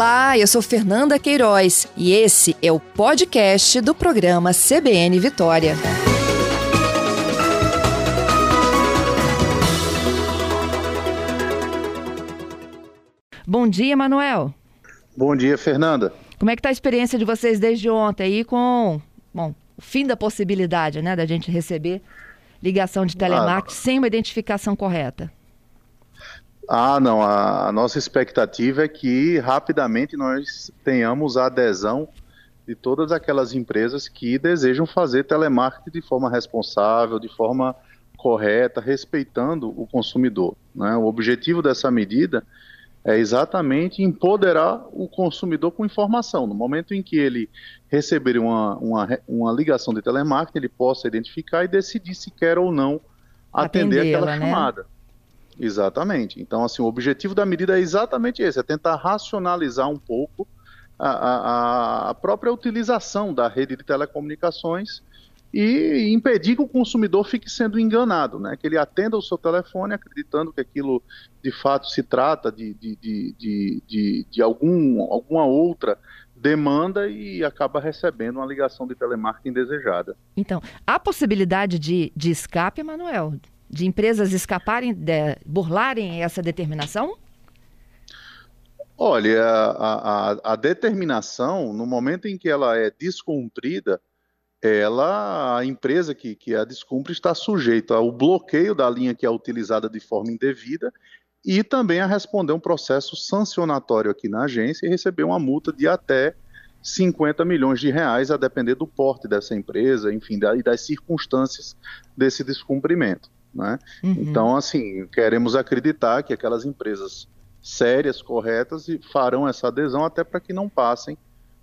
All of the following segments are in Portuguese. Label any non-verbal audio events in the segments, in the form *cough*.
Olá, eu sou Fernanda Queiroz e esse é o podcast do programa CBN Vitória. Bom dia, Manuel. Bom dia, Fernanda. Como é que tá a experiência de vocês desde ontem aí com, bom, o fim da possibilidade, né, da gente receber ligação de telemarketing ah, sem uma identificação correta? Ah, não. A, a, nossa expectativa é que rapidamente nós tenhamos a adesão de todas aquelas empresas que desejam fazer telemarketing de forma responsável, de forma correta, respeitando o consumidor. Né? O objetivo dessa medida é exatamente empoderar o consumidor com informação. No momento em que ele receber uma, uma, uma ligação de telemarketing, ele possa identificar e decidir se quer ou não atender aquela né? Exatamente. Então, assim, o objetivo da medida é exatamente esse, é tentar racionalizar um pouco a, a, a própria utilização da rede de telecomunicações e impedir que o consumidor fique sendo enganado, né? que ele atenda o seu telefone acreditando que aquilo de fato se trata de, de, de, de, de, de algum, alguma outra demanda e acaba recebendo uma ligação de telemarketing indesejada. Então, há possibilidade de, de escape, Manuel? De empresas escaparem, de, burlarem essa determinação? Olha, a, a, a determinação, no momento em que ela é descumprida, ela, a empresa que, que a descumpre está sujeita ao bloqueio da linha que é utilizada de forma indevida e também a responder um processo sancionatório aqui na agência e receber uma multa de até 50 milhões de reais, a depender do porte dessa empresa, enfim, da, e das circunstâncias desse descumprimento. Né? Uhum. Então, assim, queremos acreditar que aquelas empresas sérias, corretas, farão essa adesão até para que não passem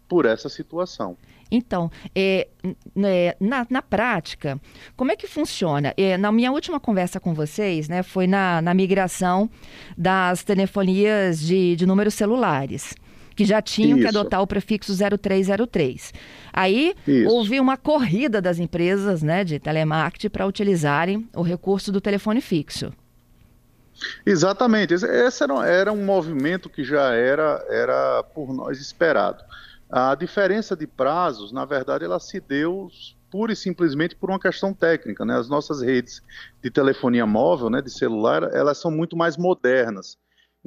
por essa situação. Então, é, é, na, na, prática, como é que funciona? É, na minha última conversa com vocês, né, foi na, na migração das telefonias de, de números celulares que já tinham Isso. que adotar o prefixo 0303. Aí Isso. houve uma corrida das empresas né, de telemarketing para utilizarem o recurso do telefone fixo. Exatamente. Esse era, era um movimento que já era, era por nós esperado. A diferença de prazos, na verdade, ela se deu pura e simplesmente por uma questão técnica. Né? As nossas redes de telefonia móvel, né, de celular, elas são muito mais modernas.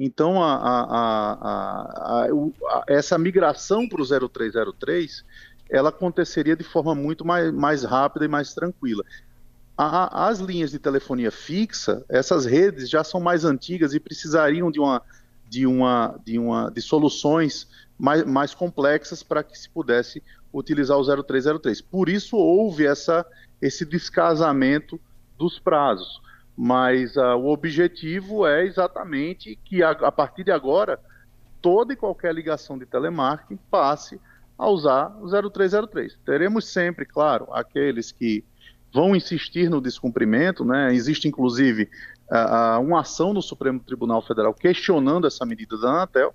Então, a, a, a, essa migração para o 0303, ela aconteceria de forma muito mais, mais rápida e mais tranquila. as linhas de telefonia fixa, essas redes já são mais antigas e precisariam de uma, de uma, de uma, de soluções mais, mais complexas para que se pudesse utilizar o 0303. Por isso houve essa, esse descasamento dos prazos. Mas uh, o objetivo é exatamente que a, a, partir de agora toda e qualquer ligação de telemarketing passe a usar o 0303. Teremos sempre, claro, aqueles que vão insistir no descumprimento, né? Existe inclusive uh, uma ação no Supremo Tribunal Federal questionando essa medida da Anatel,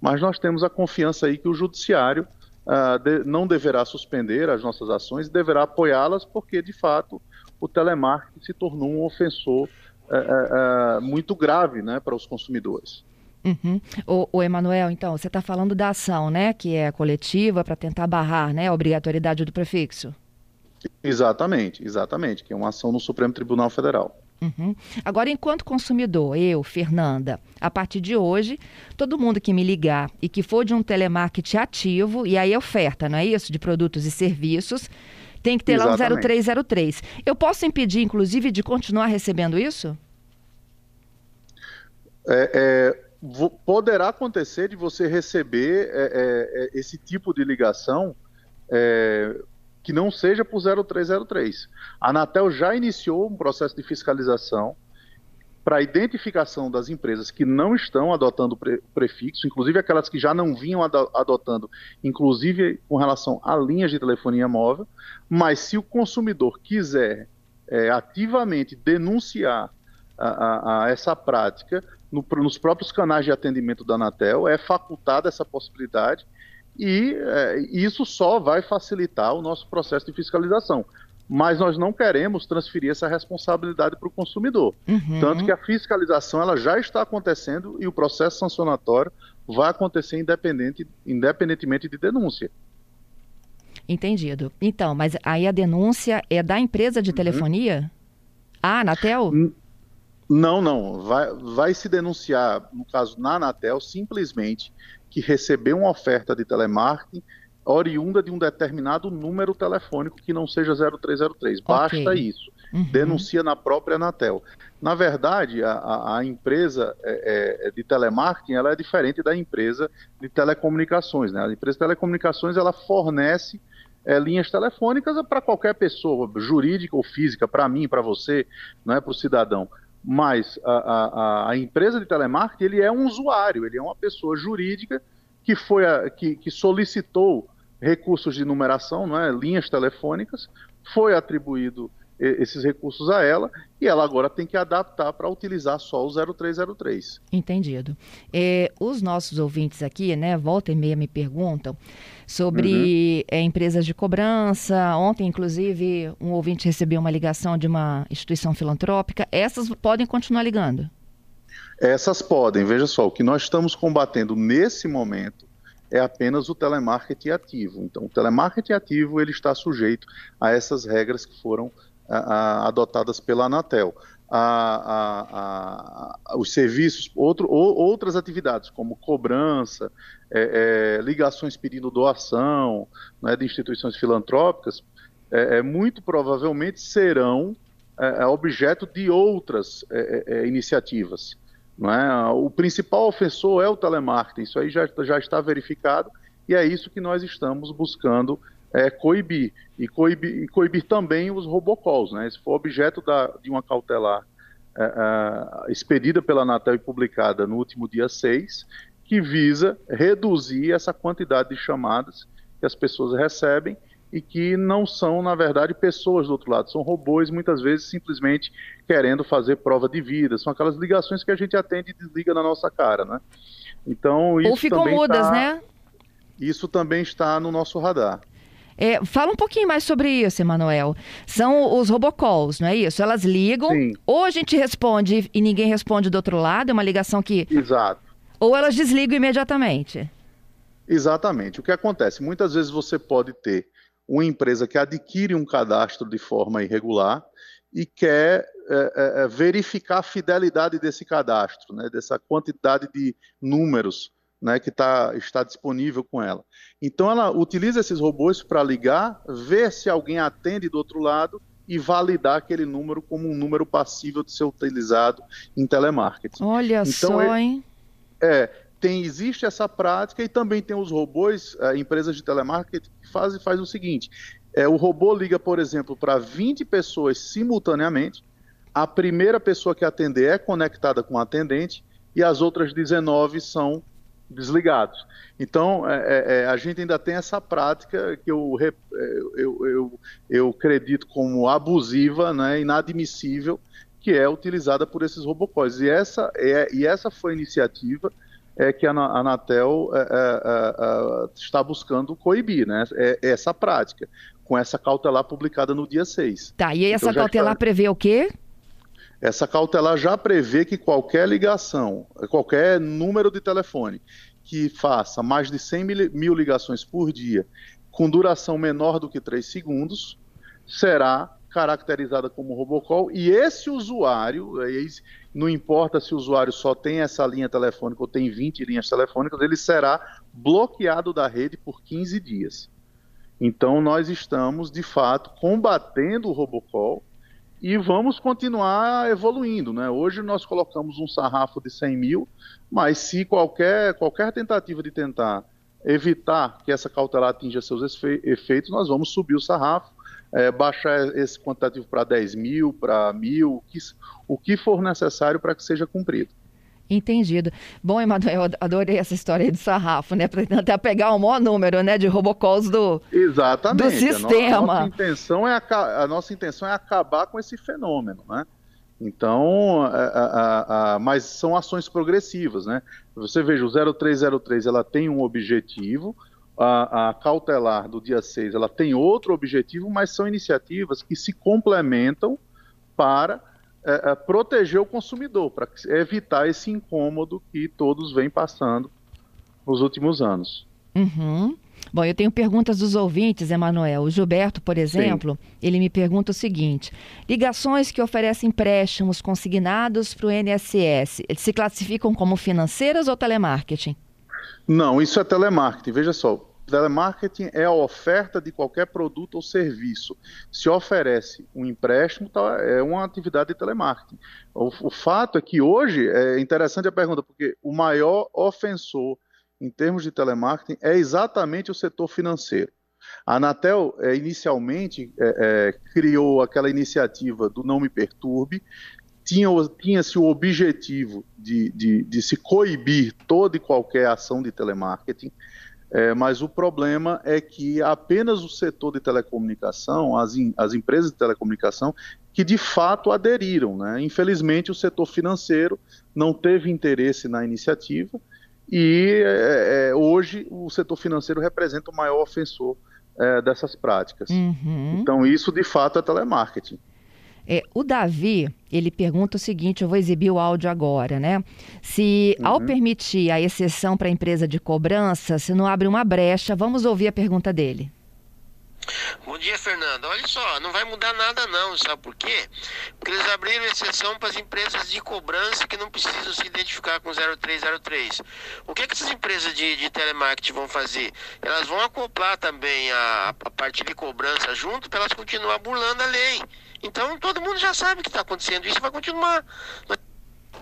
mas nós temos a confiança aí que o Judiciário uh, de, não deverá suspender as nossas ações e deverá apoiá-las, porque, de fato, o telemarketing se tornou um ofensor uh, uh, muito grave né, para os consumidores. Uhum. O, o Emanuel, então, você está falando da ação, né, que é coletiva para tentar barrar né, a obrigatoriedade do prefixo. Exatamente, exatamente, que é uma ação no Supremo Tribunal Federal. Uhum. Agora, enquanto consumidor, eu, Fernanda, a partir de hoje, todo mundo que me ligar e que for de um telemarketing ativo, e aí é oferta, não é isso? De produtos e serviços, tem que ter Exatamente. lá o 0303. Eu posso impedir, inclusive, de continuar recebendo isso? É, é, poderá acontecer de você receber é, é, é esse tipo de ligação é, que não seja por 0303. A Anatel já iniciou um processo de fiscalização para a identificação das empresas que não estão adotando o prefixo, inclusive aquelas que já não vinham adotando, inclusive com relação a linhas de telefonia móvel, mas se o consumidor quiser é, ativamente denunciar a, a, a essa prática no, nos próprios canais de atendimento da Anatel, é facultada essa possibilidade e é, isso só vai facilitar o nosso processo de fiscalização. Mas nós não queremos transferir essa responsabilidade para o consumidor. Uhum. Tanto que a fiscalização ela já está acontecendo e o processo sancionatório vai acontecer independente, independentemente de denúncia. Entendido. Então, mas aí a denúncia é da empresa de uhum. telefonia? Uhum. Ah, Anatel? Não, não. Vai, vai se denunciar, no caso na Anatel, simplesmente que recebeu uma oferta de telemarketing oriunda de um determinado número telefônico que não seja 0303. Basta okay. isso. Uhum. Denuncia na própria Anatel. Na verdade, a, a empresa é, é, de telemarketing ela é diferente da empresa de telecomunicações. Né? A empresa de telecomunicações ela fornece é, linhas telefônicas para qualquer pessoa, jurídica ou física, para mim, para você, não é para o cidadão. Mas a, a, a, empresa de telemarketing ele é um usuário, ele é uma pessoa jurídica que foi a, que, que solicitou recursos de numeração, não é, linhas telefônicas, foi atribuído esses recursos a ela e ela agora tem que adaptar para utilizar só o 0303. Entendido. É, os nossos ouvintes aqui, né, volta e meia me perguntam sobre uhum. é, empresas de cobrança. Ontem, inclusive, um ouvinte recebeu uma ligação de uma instituição filantrópica. Essas podem continuar ligando? Essas podem. Veja só, o que nós estamos combatendo nesse momento é apenas o telemarketing ativo. Então, o telemarketing ativo ele está sujeito a essas regras que foram a, a, adotadas pela Anatel. A, os serviços, outro, ou, outras atividades, como cobrança, é, é, ligações pedindo doação né, de instituições filantrópicas, é, é muito provavelmente serão é, é, objeto de outras iniciativas. Não é? O principal ofensor é o telemarketing, isso aí já, já está verificado e é isso que nós estamos buscando é, coibir. E coibir, coibir também os robocalls. Né? Esse foi objeto da, de uma cautelar é, é, expedida pela Anatel e publicada no último dia 6, que visa reduzir essa quantidade de chamadas que as pessoas recebem e que não são, na verdade, pessoas do outro lado, são robôs, muitas vezes simplesmente querendo fazer prova de vida. São aquelas ligações que a gente atende e desliga na nossa cara, né? Então, isso Ou ficam mudas, tá, né? Isso também está no nosso radar. É, fala um pouquinho mais sobre isso, Emanuel. São os robocalls, não é isso? Elas ligam, Sim. ou a gente responde e ninguém responde do outro lado, é uma ligação que. Exato. Ou elas desligam imediatamente. Exatamente. O que acontece? Muitas vezes você pode ter uma empresa que adquire um cadastro de forma irregular e quer é, é, é, verificar a fidelidade desse cadastro, né, dessa quantidade de números né, que tá, está disponível com ela. Então ela utiliza esses robôs para ligar, ver se alguém atende do outro lado e validar aquele número como um número passível de ser utilizado em telemarketing. Olha então, só, é, hein? É, tem, existe essa prática e também tem os robôs, é, empresas de telemarketing, que fazem faz o seguinte: é, o robô liga, por exemplo, para 20 pessoas simultaneamente, a primeira pessoa que atender é conectada com o atendente e as outras 19 são desligados. Então, é, é, é, a gente ainda tem essa prática que eu, é, eu, eu, eu acredito como abusiva, né, inadmissível, que é utilizada por esses robocóis. E essa, é, e essa foi a iniciativa é que a Anatel é, é, é, está buscando coibir né, é, essa prática, com essa cautelar publicada no dia 6. Tá, e essa então, cautelar prevê o quê? Essa cautelar já prevê que qualquer ligação, qualquer número de telefone que faça mais de 100 mil ligações por dia, com duração menor do que 3 segundos, será caracterizada como robocall e esse usuário, não importa se o usuário só tem essa linha telefônica ou tem 20 linhas telefônicas, ele será bloqueado da rede por 15 dias. Então nós estamos, de fato, combatendo o robocall e vamos continuar evoluindo. Né? Hoje nós colocamos um sarrafo de 100 mil, mas se qualquer, qualquer tentativa de tentar evitar que essa cautelar atinja seus efeitos, nós vamos subir o sarrafo é, baixar esse quantitativo para 10 mil, para mil, o que, o que for necessário para que seja cumprido. Entendido. Bom, Emanuel, adorei essa história de sarrafo, né? Para tentar *laughs* pegar o maior número, né, de robocalls do, Exatamente. do sistema. A nossa, intenção é a, a nossa intenção é acabar com esse fenômeno, né? Então, a, a, a, mas são ações progressivas, né? Você veja, o 0303 ela tem um objetivo, a, a, cautelar do dia 6 ela tem outro objetivo, mas são iniciativas que se complementam para é, é, proteger o consumidor, para evitar esse incômodo que todos vêm passando nos últimos anos. Uhum. Bom, eu tenho perguntas dos ouvintes, Emanuel. O Gilberto, por exemplo, Sim. ele me pergunta o seguinte: ligações que oferecem empréstimos consignados para o NSS, eles se classificam como financeiras ou telemarketing? Não, isso é telemarketing. Veja só, telemarketing é a oferta de qualquer produto ou serviço. Se oferece um empréstimo, tá, é uma atividade de telemarketing. O, o fato é que hoje, é interessante a pergunta, porque o maior ofensor em termos de telemarketing é exatamente o setor financeiro. A Anatel, é, inicialmente, é, é, criou aquela iniciativa do Não Me Perturbe, tinha-se tinha o objetivo de, de, de, se coibir toda e qualquer ação de telemarketing, é, mas o problema é que apenas o setor de telecomunicação, as, in, as empresas de telecomunicação, que de fato aderiram. Né? Infelizmente, o setor financeiro não teve interesse na iniciativa e é, é, hoje o setor financeiro representa o maior ofensor é, dessas práticas. Uhum. Então, isso de fato é telemarketing. É, o Davi, ele pergunta o seguinte, eu vou exibir o áudio agora, né? Se uhum. ao permitir a exceção para a empresa de cobrança, se não abre uma brecha, vamos ouvir a pergunta dele. Bom dia, Fernando. Olha só, não vai mudar nada não, sabe por quê? Porque eles abriram exceção para as empresas de cobrança que não precisam se identificar com 0303. O que, que essas empresas de, de telemarketing vão fazer? Elas vão acoplar também a, a parte de cobrança junto para elas continuar burlando a lei. Então todo mundo já sabe que está acontecendo isso vai continuar.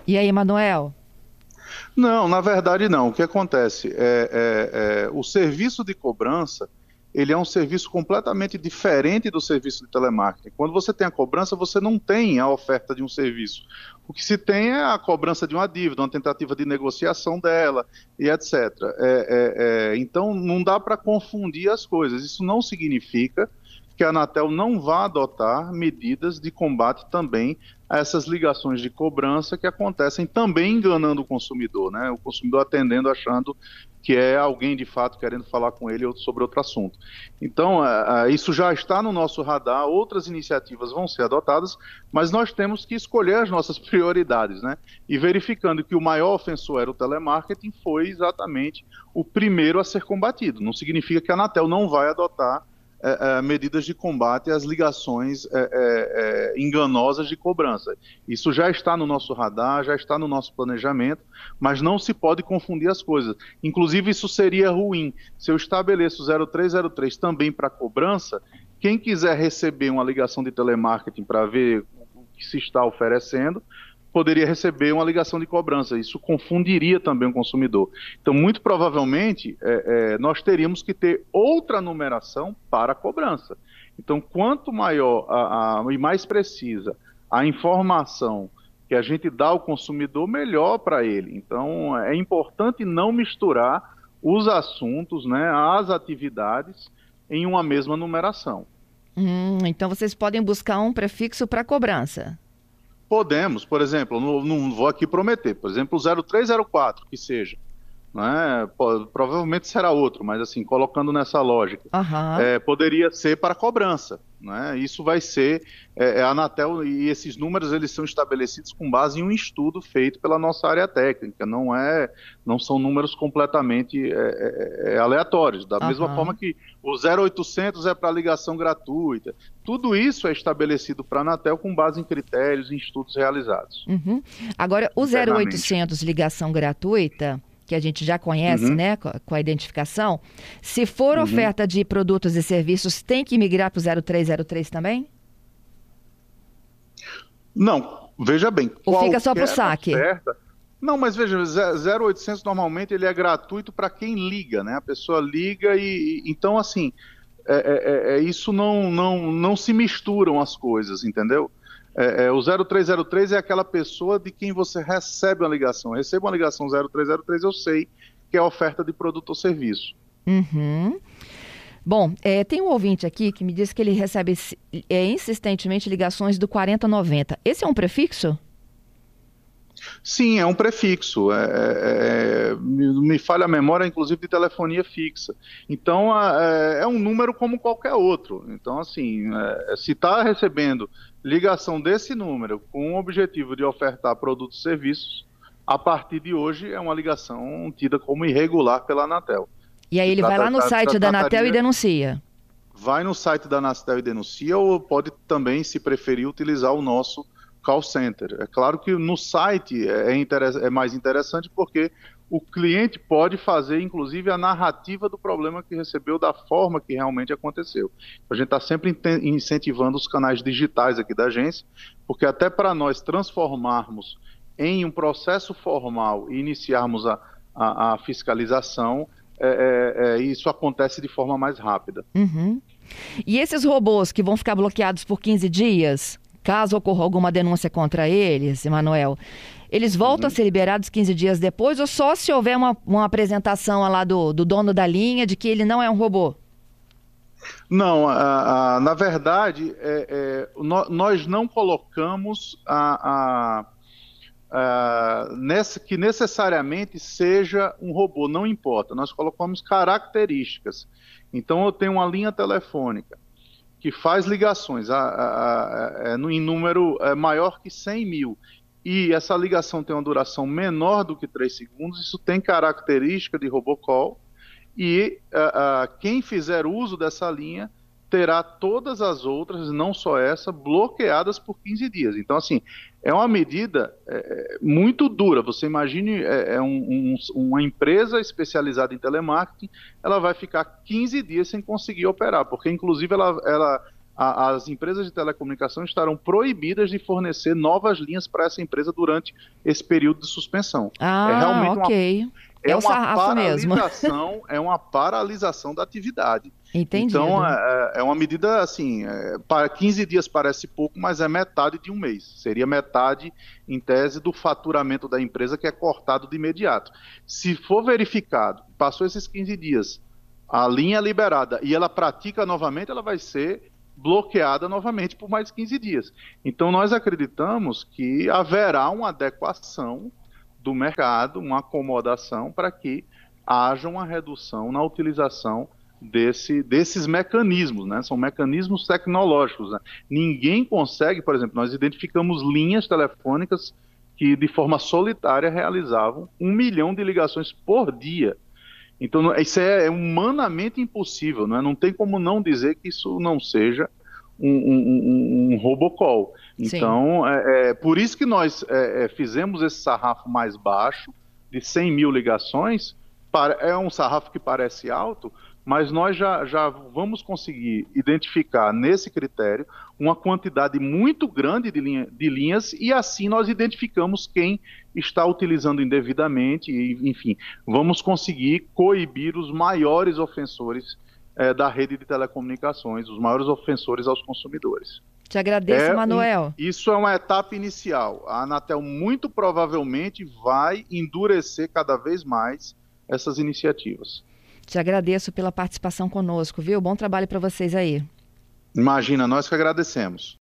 E aí, Manuel? Não, na verdade não. O que acontece é, é, é o serviço de cobrança ele é um serviço completamente diferente do serviço de telemarketing. Quando você tem a cobrança, você não tem a oferta de um serviço. O que se tem é a cobrança de uma dívida, uma tentativa de negociação dela e etc. É, é, é, então, não dá para confundir as coisas. Isso não significa que a Anatel não vá adotar medidas de combate também a essas ligações de cobrança que acontecem também enganando o consumidor, né? O consumidor atendendo achando que é alguém de fato querendo falar com ele sobre outro assunto. Então, é, é, isso já está no nosso radar, outras iniciativas vão ser adotadas, mas nós temos que escolher as nossas *laughs* prioridades, né? E verificando que o maior ofensor era o telemarketing, foi exatamente o primeiro a ser combatido. Não significa que a Anatel não vai adotar é, é, medidas de combate às ligações é, é, é, enganosas de cobrança. Isso já está no nosso radar, já está no nosso planejamento, mas não se pode confundir as coisas. Inclusive, isso seria ruim. Se eu estabeleço 0303 também para cobrança, quem quiser receber uma ligação de telemarketing para ver o que se está oferecendo, poderia receber uma ligação de cobrança. Isso confundiria também o consumidor. Então, muito provavelmente, é, é, nós teríamos que ter outra numeração para a cobrança. Então, quanto maior a, a, e mais precisa a informação que a gente dá ao consumidor, melhor para ele. Então, é importante não misturar os assuntos, né, as atividades em uma mesma numeração. Hum, então, vocês podem buscar um prefixo para cobrança. Podemos, por exemplo, não, não vou aqui prometer, por exemplo, o 0304, que seja. Né? Provavelmente será outro, mas assim, colocando nessa lógica, uhum. é, poderia ser para cobrança. Né? Isso vai ser é, é, a Anatel e esses números eles são estabelecidos com base em um estudo feito pela nossa área técnica. Não é, não são números completamente é, é, é aleatórios. Da uhum. mesma forma que o 0800 é para ligação gratuita. Tudo isso é estabelecido para a Anatel com base em critérios, em estudos realizados. Uhum. Agora, o 0800 ligação gratuita que a gente já conhece, uhum. né, com a identificação, se for uhum. oferta de produtos e serviços, tem que migrar para o 0303 também? Não, veja bem. Ou fica só para o saque? Oferta, não, mas veja, 0800 normalmente ele é gratuito para quem liga, né? A pessoa liga e, então assim, é, é, é, é isso não, não, não se misturam as coisas, entendeu? É, é, o 0303 é aquela pessoa de quem você recebe uma ligação. Eu recebo uma ligação 0303, eu sei que é oferta de produto ou serviço. Uhum. Bom, é, tem um ouvinte aqui que me diz que ele recebe é, insistentemente ligações do 4090. Esse é um prefixo? Sim, é um prefixo. É, é, é me falha a memória, inclusive, de telefonia fixa. Então, é, é um número como qualquer outro. Então, assim, é, se está recebendo ligação desse número com o objetivo de ofertar produtos e serviços, a partir de hoje é uma ligação tida como irregular pela Anatel. E aí ele vai lá no site da Anatel e denuncia? Vai no site da Anatel e denuncia, ou pode também, se preferir, utilizar o nosso call center. É claro que no site é, é, é mais interessante porque o cliente pode fazer, inclusive, a narrativa do problema que recebeu da forma que realmente aconteceu. A gente está sempre incentivando os canais digitais aqui da agência, porque até para nós transformarmos em um processo formal e iniciarmos a, a, a fiscalização, é, é, é, isso acontece de forma mais rápida. Uhum. E esses robôs que vão ficar bloqueados por 15 dias, caso ocorra alguma denúncia contra eles, Emanuel, eles voltam uhum. a ser liberados 15 dias depois ou só se houver uma, uma apresentação lá do, do dono da linha de que ele não é um robô? Não, a, a, na verdade, é, é, nós não colocamos a, nessa, que necessariamente seja um robô, não importa. Nós colocamos características. Então, eu tenho uma linha telefônica que faz ligações. A, a, a, em número é, maior que 100 mil. E essa ligação tem uma duração menor do que 3 segundos, isso tem característica de robocall. E quem fizer uso dessa linha terá todas as outras, não só essa, bloqueadas por 15 dias. Então, assim, é uma medida é, muito dura. Você imagine é, é um, um, uma empresa especializada em telemarketing, ela vai ficar 15 dias sem conseguir operar, porque, inclusive, ela, ela a, as empresas de telecomunicação estarão proibidas de fornecer novas linhas para essa empresa durante esse período de suspensão. Ah, é realmente ok. Uma, é, é uma paralisação, mesmo. é uma paralisação da atividade. Entendi. Então é, é, uma medida assim, é, para 15 dias parece pouco, mas é metade de um mês. Seria metade, em tese, do faturamento da empresa que é cortado de imediato. Se for verificado, passou esses 15 dias, a linha é liberada e ela pratica novamente, ela vai ser bloqueada novamente por mais 15 dias. Então nós acreditamos que haverá uma adequação do mercado, uma acomodação para que haja uma redução na utilização desse, desses mecanismos, né? São mecanismos tecnológicos. Né? Ninguém consegue, por exemplo, nós identificamos linhas telefônicas que de forma solitária realizavam um milhão de ligações por dia. Então isso é humanamente impossível, não, é? não tem como não dizer que isso não seja um, um, um, um robocall. Então, é, é, por isso que nós é, é, fizemos esse sarrafo mais baixo, de 100 mil ligações. Para, é um sarrafo que parece alto, mas nós já, já vamos conseguir identificar nesse critério uma quantidade muito grande de, linha, de linhas e assim nós identificamos quem está utilizando indevidamente e, enfim, vamos conseguir coibir os maiores ofensores é, da rede de telecomunicações, os maiores ofensores aos consumidores. Te agradeço, é Manuel. Um, isso é uma etapa inicial. A Anatel muito provavelmente vai endurecer cada vez mais essas iniciativas. Te agradeço pela participação conosco, viu? Bom trabalho para vocês aí. Imagina, nós que agradecemos.